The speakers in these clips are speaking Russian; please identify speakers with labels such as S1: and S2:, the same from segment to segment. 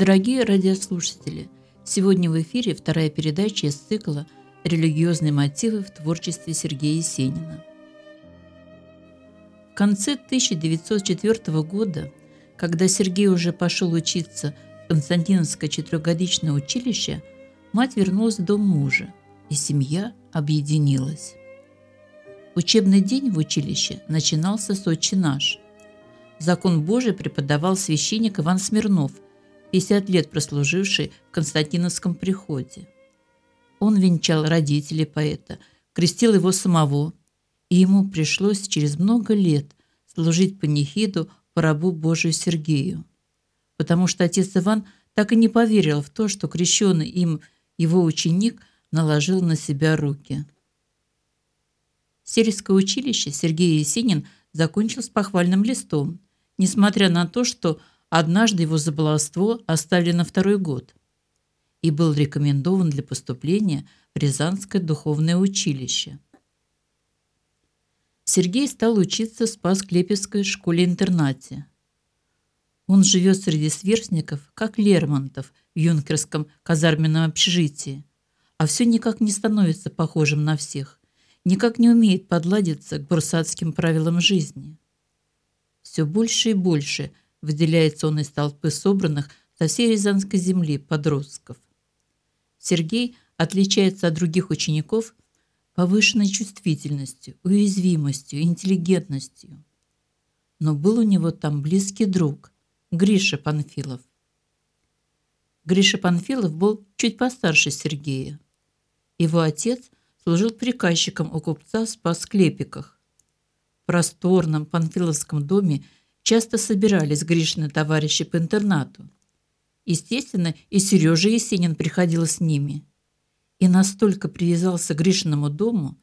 S1: Дорогие радиослушатели, сегодня в эфире вторая передача из цикла «Религиозные мотивы в творчестве Сергея Есенина». В конце 1904 года, когда Сергей уже пошел учиться в Константиновское четырехгодичное училище, мать вернулась в дом мужа, и семья объединилась. Учебный день в училище начинался с «Отче наш». Закон Божий преподавал священник Иван Смирнов, 50 лет прослуживший в Константиновском приходе. Он венчал родителей поэта, крестил его самого, и ему пришлось через много лет служить панихиду по рабу Божию Сергею, потому что отец Иван так и не поверил в то, что крещенный им его ученик наложил на себя руки. Сельское училище Сергей Есенин закончил с похвальным листом, несмотря на то, что однажды его за оставили на второй год и был рекомендован для поступления в Рязанское духовное училище. Сергей стал учиться в Спас-Клепецкой школе-интернате. Он живет среди сверстников, как Лермонтов в юнкерском казарменном общежитии, а все никак не становится похожим на всех никак не умеет подладиться к бурсатским правилам жизни. Все больше и больше выделяется он из толпы собранных со всей Рязанской земли подростков. Сергей отличается от других учеников повышенной чувствительностью, уязвимостью, интеллигентностью. Но был у него там близкий друг, Гриша Панфилов. Гриша Панфилов был чуть постарше Сергея. Его отец – служил приказчиком у купца в Спас-Клепиках. В просторном Панфиловском доме часто собирались Гришины товарищи по интернату. Естественно, и Сережа Есенин приходил с ними. И настолько привязался к Гришиному дому,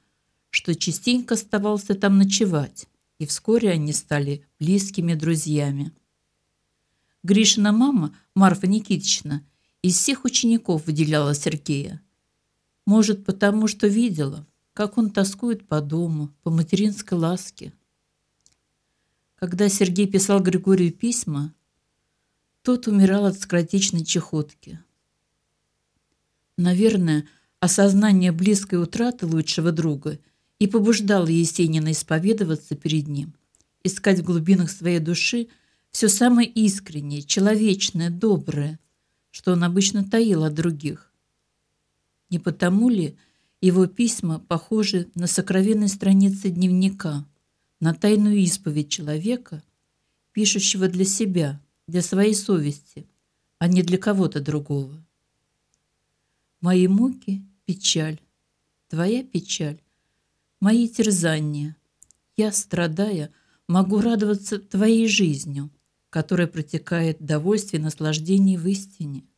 S1: что частенько оставался там ночевать, и вскоре они стали близкими друзьями. Гришина мама, Марфа Никитична, из всех учеников выделяла Сергея. Может, потому что видела, как он тоскует по дому, по материнской ласке. Когда Сергей писал Григорию письма, тот умирал от скоротечной чехотки. Наверное, осознание близкой утраты лучшего друга и побуждало Есенина исповедоваться перед ним, искать в глубинах своей души все самое искреннее, человечное, доброе, что он обычно таил от других. Не потому ли его письма похожи на сокровенные страницы дневника, на тайную исповедь человека, пишущего для себя, для своей совести, а не для кого-то другого? Мои муки – печаль, твоя печаль, мои терзания. Я, страдая, могу радоваться твоей жизнью, которая протекает в довольстве и наслаждении в истине –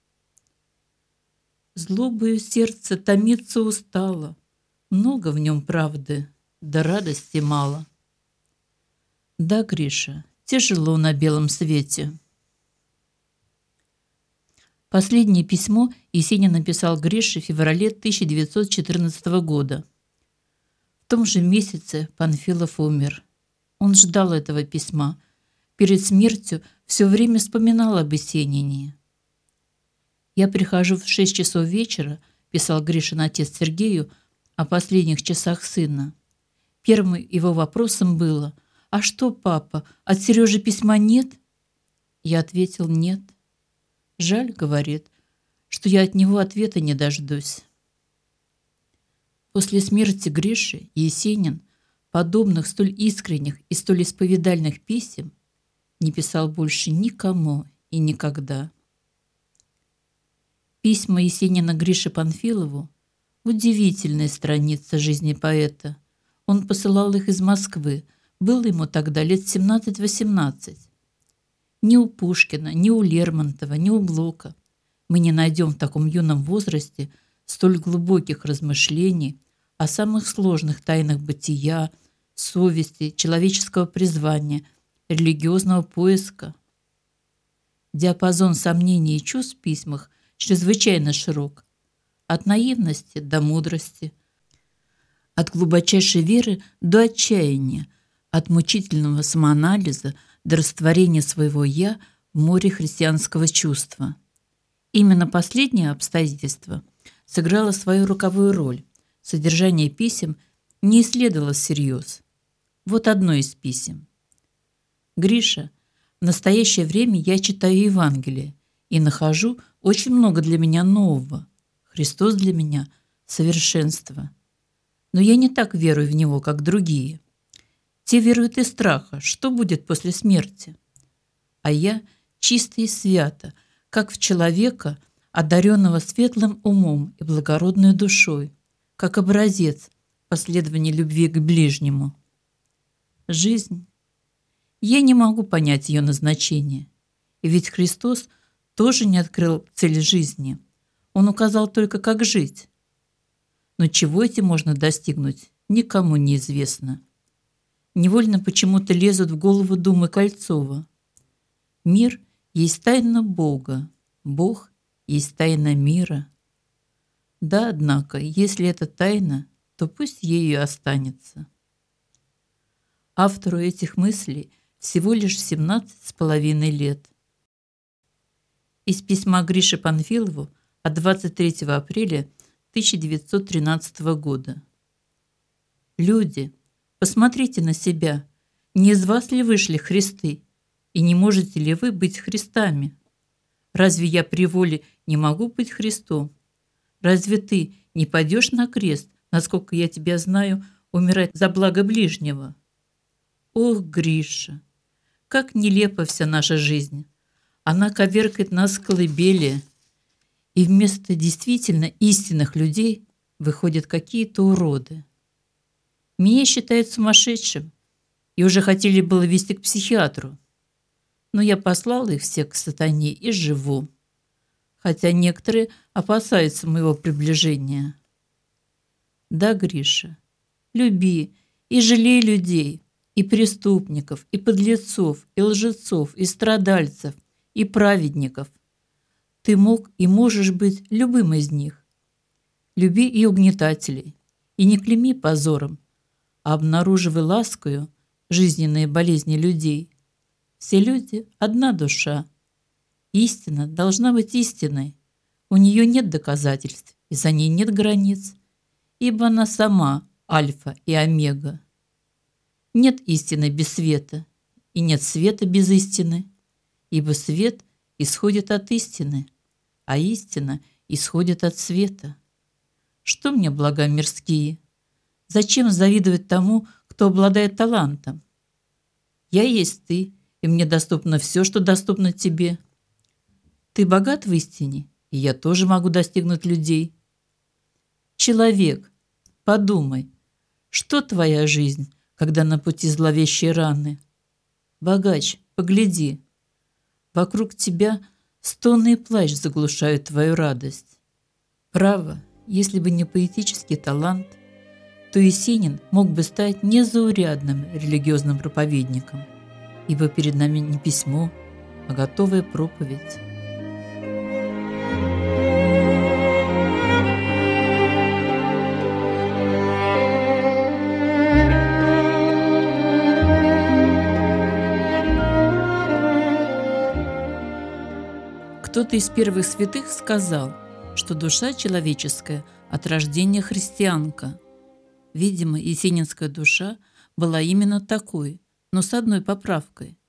S1: Злобою сердце томиться устало, Много в нем правды, да радости мало. Да, Гриша, тяжело на белом свете. Последнее письмо Есенин написал Грише в феврале 1914 года. В том же месяце Панфилов умер. Он ждал этого письма. Перед смертью все время вспоминал об Есенине. «Я прихожу в шесть часов вечера», – писал Гришин отец Сергею о последних часах сына. Первым его вопросом было «А что, папа, от Сережи письма нет?» Я ответил «Нет». «Жаль», – говорит, – «что я от него ответа не дождусь». После смерти Гриши Есенин подобных столь искренних и столь исповедальных писем не писал больше никому и никогда. Письма Есенина Грише Панфилову – удивительная страница жизни поэта. Он посылал их из Москвы, было ему тогда лет 17-18. Ни у Пушкина, ни у Лермонтова, ни у Блока мы не найдем в таком юном возрасте столь глубоких размышлений о самых сложных тайнах бытия, совести, человеческого призвания, религиозного поиска. Диапазон сомнений и чувств в письмах – чрезвычайно широк. От наивности до мудрости, от глубочайшей веры до отчаяния, от мучительного самоанализа до растворения своего «я» в море христианского чувства. Именно последнее обстоятельство сыграло свою роковую роль. Содержание писем не исследовалось всерьез. Вот одно из писем. «Гриша, в настоящее время я читаю Евангелие и нахожу очень много для меня нового. Христос для меня – совершенство. Но я не так верую в Него, как другие. Те веруют из страха, что будет после смерти. А я чисто и свято, как в человека, одаренного светлым умом и благородной душой, как образец последования любви к ближнему. Жизнь. Я не могу понять ее назначение. И ведь Христос тоже не открыл цель жизни. Он указал только, как жить. Но чего этим можно достигнуть, никому не известно. Невольно почему-то лезут в голову думы Кольцова. Мир есть тайна Бога, Бог есть тайна мира. Да, однако, если это тайна, то пусть ею останется. Автору этих мыслей всего лишь 17 с половиной лет. Из письма Грише Панфилову от 23 апреля 1913 года. Люди, посмотрите на себя. Не из вас ли вышли Христы? И не можете ли вы быть Христами? Разве я при воле не могу быть Христом? Разве ты не пойдешь на крест, насколько я тебя знаю, умирать за благо ближнего? Ох, Гриша, как нелепа вся наша жизнь. Она коверкает нас в колыбели, и вместо действительно истинных людей выходят какие-то уроды. Меня считают сумасшедшим и уже хотели было вести к психиатру. Но я послал их всех к сатане и живу. Хотя некоторые опасаются моего приближения. Да, Гриша, люби и жалей людей, и преступников, и подлецов, и лжецов, и страдальцев, и праведников, ты мог и можешь быть любым из них. Люби и угнетателей, и не клейми позором, а обнаруживай ласкою жизненные болезни людей. Все люди – одна душа. Истина должна быть истиной. У нее нет доказательств, и за ней нет границ, ибо она сама альфа и омега. Нет истины без света, и нет света без истины, ибо свет исходит от истины, а истина исходит от света. Что мне блага мирские? Зачем завидовать тому, кто обладает талантом? Я есть ты, и мне доступно все, что доступно тебе. Ты богат в истине, и я тоже могу достигнуть людей. Человек, подумай, что твоя жизнь, когда на пути зловещие раны? Богач, погляди, Вокруг тебя стоны и плач заглушают твою радость. Право, если бы не поэтический талант, то Есенин мог бы стать незаурядным религиозным проповедником, ибо перед нами не письмо, а готовая проповедь. Кто-то из первых святых сказал, что душа человеческая от рождения христианка. Видимо, есенинская душа была именно такой, но с одной поправкой.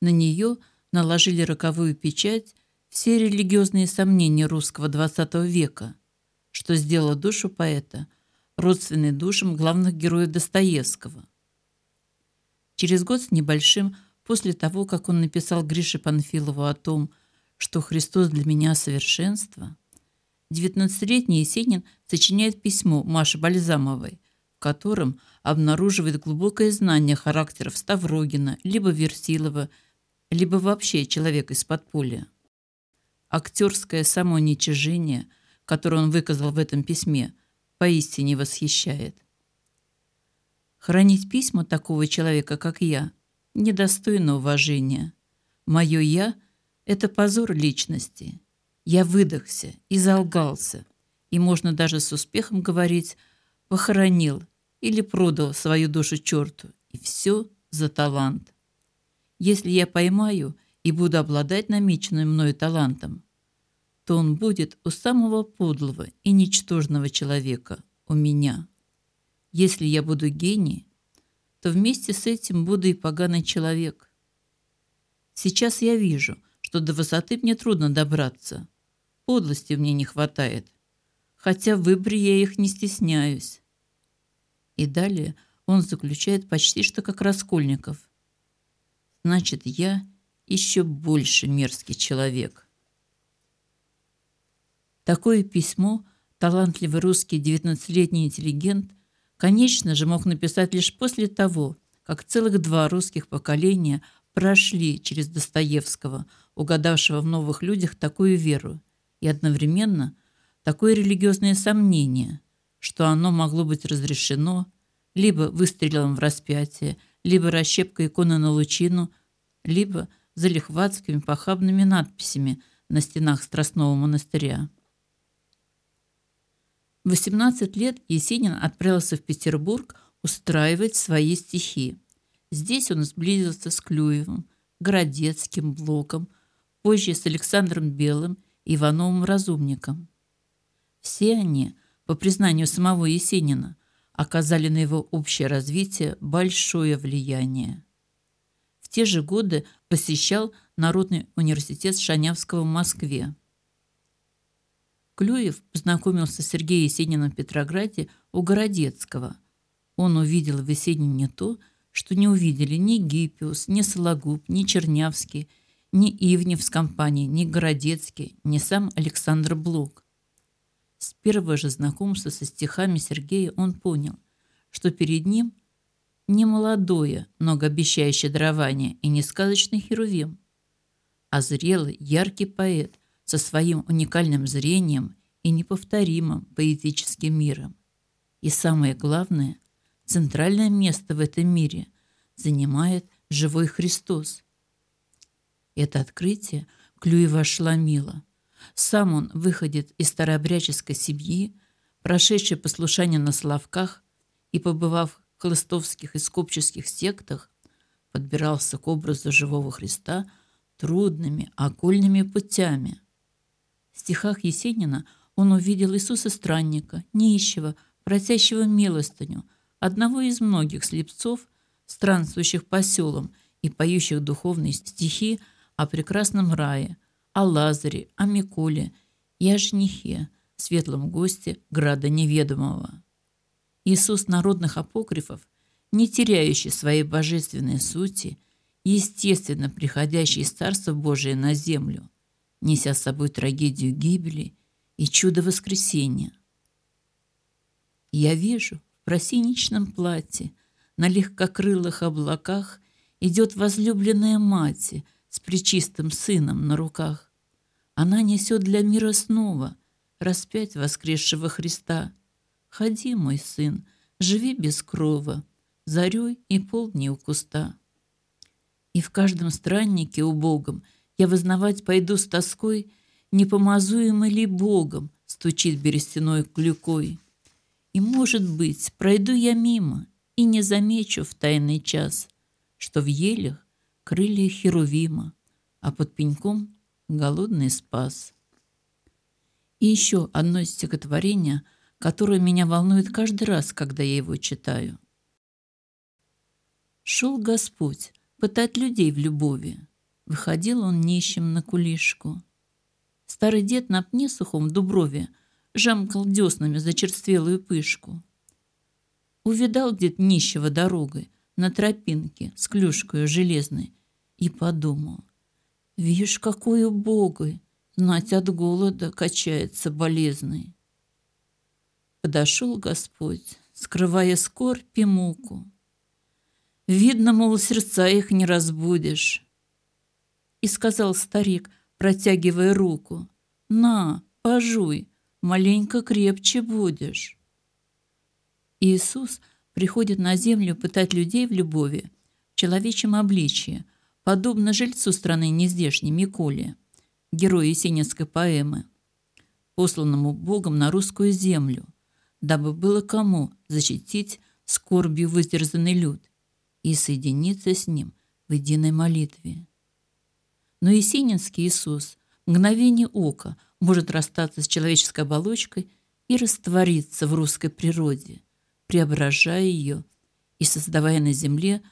S1: На нее наложили роковую печать все религиозные сомнения русского XX века, что сделало душу поэта родственной душам главных героев Достоевского. Через год с небольшим после того, как он написал Грише Панфилову о том, что Христос для меня совершенство, 19-летний Есенин сочиняет письмо Маше Бальзамовой, в котором обнаруживает глубокое знание характеров Ставрогина, либо Версилова, либо вообще человека из подполья. Актерское самоуничижение, которое он выказал в этом письме, поистине восхищает. Хранить письма такого человека, как я, недостойно уважения. Мое «я» – это позор личности. Я выдохся и залгался, и можно даже с успехом говорить «похоронил» или «продал свою душу черту», и все за талант. Если я поймаю и буду обладать намеченным мною талантом, то он будет у самого подлого и ничтожного человека, у меня. Если я буду гений, то вместе с этим буду и поганый человек. Сейчас я вижу, что до высоты мне трудно добраться. Подлости мне не хватает, хотя в выборе я их не стесняюсь. И далее он заключает почти что как Раскольников. Значит, я еще больше мерзкий человек. Такое письмо талантливый русский 19-летний интеллигент, конечно же, мог написать лишь после того, как целых два русских поколения прошли через Достоевского, угадавшего в новых людях такую веру, и одновременно такое религиозное сомнение, что оно могло быть разрешено либо выстрелом в распятие, либо расщепкой иконы на лучину, либо залихватскими похабными надписями на стенах Страстного монастыря. В 18 лет Есенин отправился в Петербург устраивать свои стихи. Здесь он сблизился с Клюевым, Городецким, Блоком, позже с Александром Белым и Ивановым Разумником. Все они, по признанию самого Есенина, оказали на его общее развитие большое влияние. В те же годы посещал Народный университет Шанявского в Москве. Клюев познакомился с Сергеем Есениным в Петрограде у Городецкого. Он увидел в Есенине то, что не увидели ни Гиппиус, ни Сологуб, ни Чернявский, ни Ивнев с компанией, ни Городецкий, ни сам Александр Блок. С первого же знакомства со стихами Сергея он понял, что перед ним не молодое, многообещающее дарование и не сказочный херувим, а зрелый, яркий поэт – со своим уникальным зрением и неповторимым поэтическим миром. И самое главное, центральное место в этом мире занимает живой Христос. Это открытие Клюева ошеломило. Сам он выходит из старообрядческой семьи, прошедший послушание на Славках и побывав в хлыстовских и скопческих сектах, подбирался к образу живого Христа трудными, окольными путями – в стихах Есенина он увидел Иисуса странника, нищего, просящего милостыню, одного из многих слепцов, странствующих по селам и поющих духовные стихи о прекрасном рае, о Лазаре, о Миколе и о женихе, светлом госте града неведомого. Иисус народных апокрифов, не теряющий своей божественной сути, естественно приходящий из Царства Божия на землю – неся с собой трагедию гибели и чудо воскресения. Я вижу в просиничном платье на легкокрылых облаках идет возлюбленная мать с причистым сыном на руках. Она несет для мира снова распять воскресшего Христа. Ходи, мой сын, живи без крова, зарей и полдни у куста. И в каждом страннике убогом – я вознавать пойду с тоской, не помазуемо ли Богом, стучит берестяной клюкой. И, может быть, пройду я мимо и не замечу в тайный час, что в елях крылья Херувима, а под пеньком голодный спас. И еще одно стихотворение, которое меня волнует каждый раз, когда я его читаю. Шел Господь пытать людей в любови, Выходил он нищим на кулишку. Старый дед на пне сухом в дуброве жамкал деснами зачерствелую пышку. Увидал дед нищего дорогой на тропинке с клюшкой железной и подумал, «Вишь, какой убогой, знать от голода качается болезный». Подошел Господь, скрывая скорбь и муку. Видно, мол, сердца их не разбудишь, и сказал старик, протягивая руку. «На, пожуй, маленько крепче будешь». Иисус приходит на землю пытать людей в любови, в человечьем обличье, подобно жильцу страны нездешней Миколе, герою есенинской поэмы, посланному Богом на русскую землю, дабы было кому защитить скорбью выстерзанный люд и соединиться с ним в единой молитве. Но Есенинский Иисус мгновение ока может расстаться с человеческой оболочкой и раствориться в русской природе, преображая ее и создавая на земле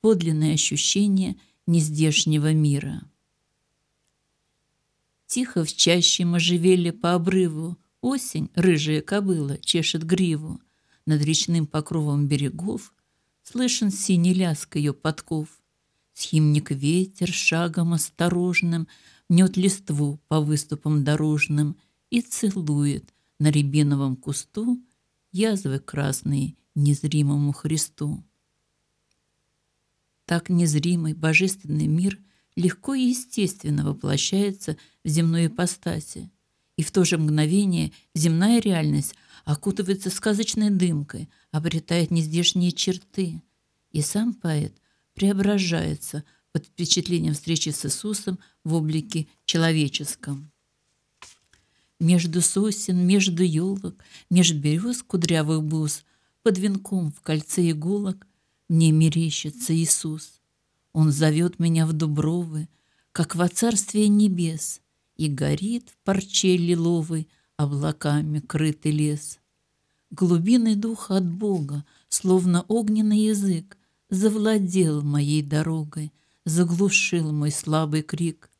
S1: подлинное ощущение нездешнего мира. Тихо в чаще можжевелья по обрыву Осень, рыжая кобыла, чешет гриву. Над речным покровом берегов Слышен синий ляск ее подков. Схимник ветер шагом осторожным Мнет листву по выступам дорожным И целует на рябиновом кусту Язвы красные незримому Христу. Так незримый божественный мир легко и естественно воплощается в земной ипостаси – и в то же мгновение земная реальность окутывается сказочной дымкой, обретает нездешние черты. И сам поэт преображается под впечатлением встречи с Иисусом в облике человеческом. Между сосен, между елок, меж берез кудрявых бус, под венком в кольце иголок мне мерещится Иисус. Он зовет меня в дубровы, как во царствие небес, и горит в парче лиловой облаками крытый лес. Глубинный дух от Бога, словно огненный язык, завладел моей дорогой, заглушил мой слабый крик.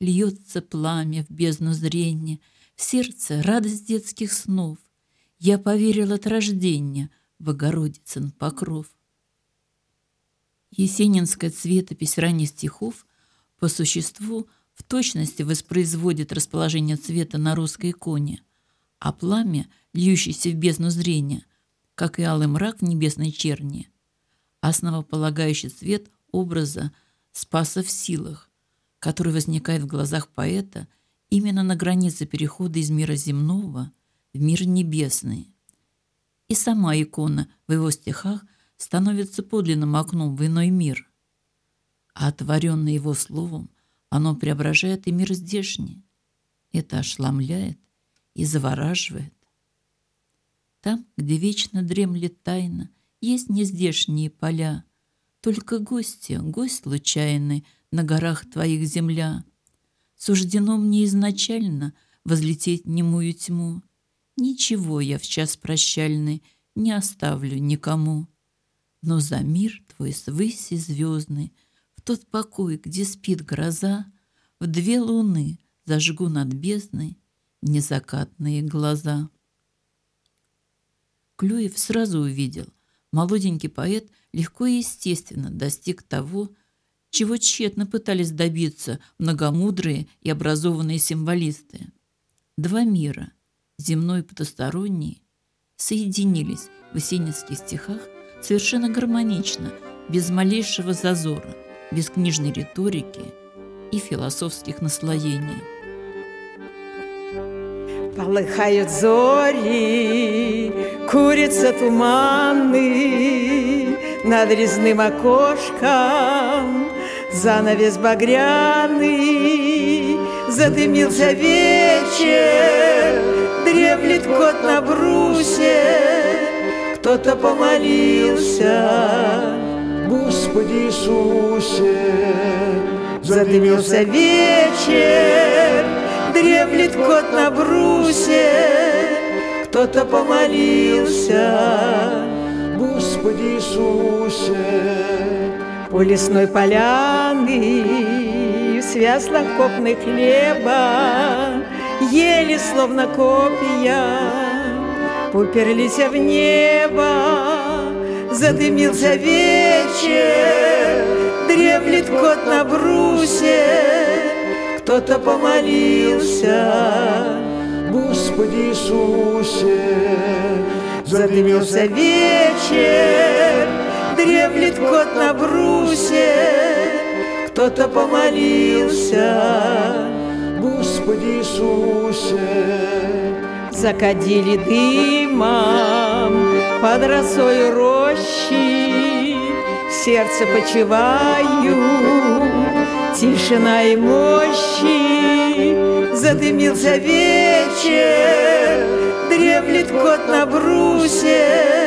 S1: Льется пламя в бездну зрения, в сердце радость детских снов. Я поверил от рождения в Богородицын покров. Есенинская цветопись ранних стихов по существу в точности воспроизводит расположение цвета на русской иконе, а пламя, льющееся в бездну зрения, как и алый мрак небесной черни, основополагающий цвет образа спаса в силах, который возникает в глазах поэта именно на границе перехода из мира земного в мир небесный. И сама икона в его стихах становится подлинным окном в иной мир, а отворенный его словом оно преображает и мир здешний. Это ошламляет и завораживает. Там, где вечно дремлет тайна, есть нездешние поля. Только гости, гость случайный, на горах твоих земля. Суждено мне изначально возлететь немую тьму. Ничего я в час прощальный не оставлю никому. Но за мир твой свыси звездный — тот покой, где спит гроза, В две луны зажгу над бездной Незакатные глаза. Клюев сразу увидел, молоденький поэт легко и естественно достиг того, чего тщетно пытались добиться многомудрые и образованные символисты. Два мира, земной и потусторонний, соединились в осенинских стихах совершенно гармонично, без малейшего зазора – без книжной риторики и философских наслоений.
S2: Полыхают зори, курица туманный Над резным окошком занавес багряный Задымился вечер, дремлет кот на брусе Кто-то помолился
S3: Господи Иисусе.
S2: Задымился вечер, дремлет кот на брусе, кто-то помолился.
S3: Господи Иисусе.
S2: По лесной поляны, в копны хлеба, Ели словно копья, уперлись в небо, Задымился вечер, дремлет кот на брусе, кто-то помолился.
S3: Господи Иисусе,
S2: задымился вечер, дремлет кот на брусе, кто-то помолился.
S3: Господи Иисусе,
S2: закадили дымом под росой рощи, сердце почиваю, тишина и мощи. Задымился вечер, дремлет кот на брусе,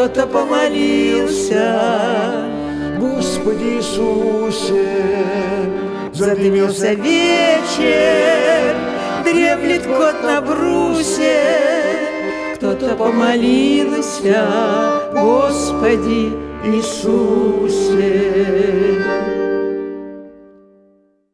S2: кто-то помолился.
S3: Господи Иисусе,
S2: Задымился вечер, дремлет кот на брусе, Кто-то помолился, Господи Иисусе.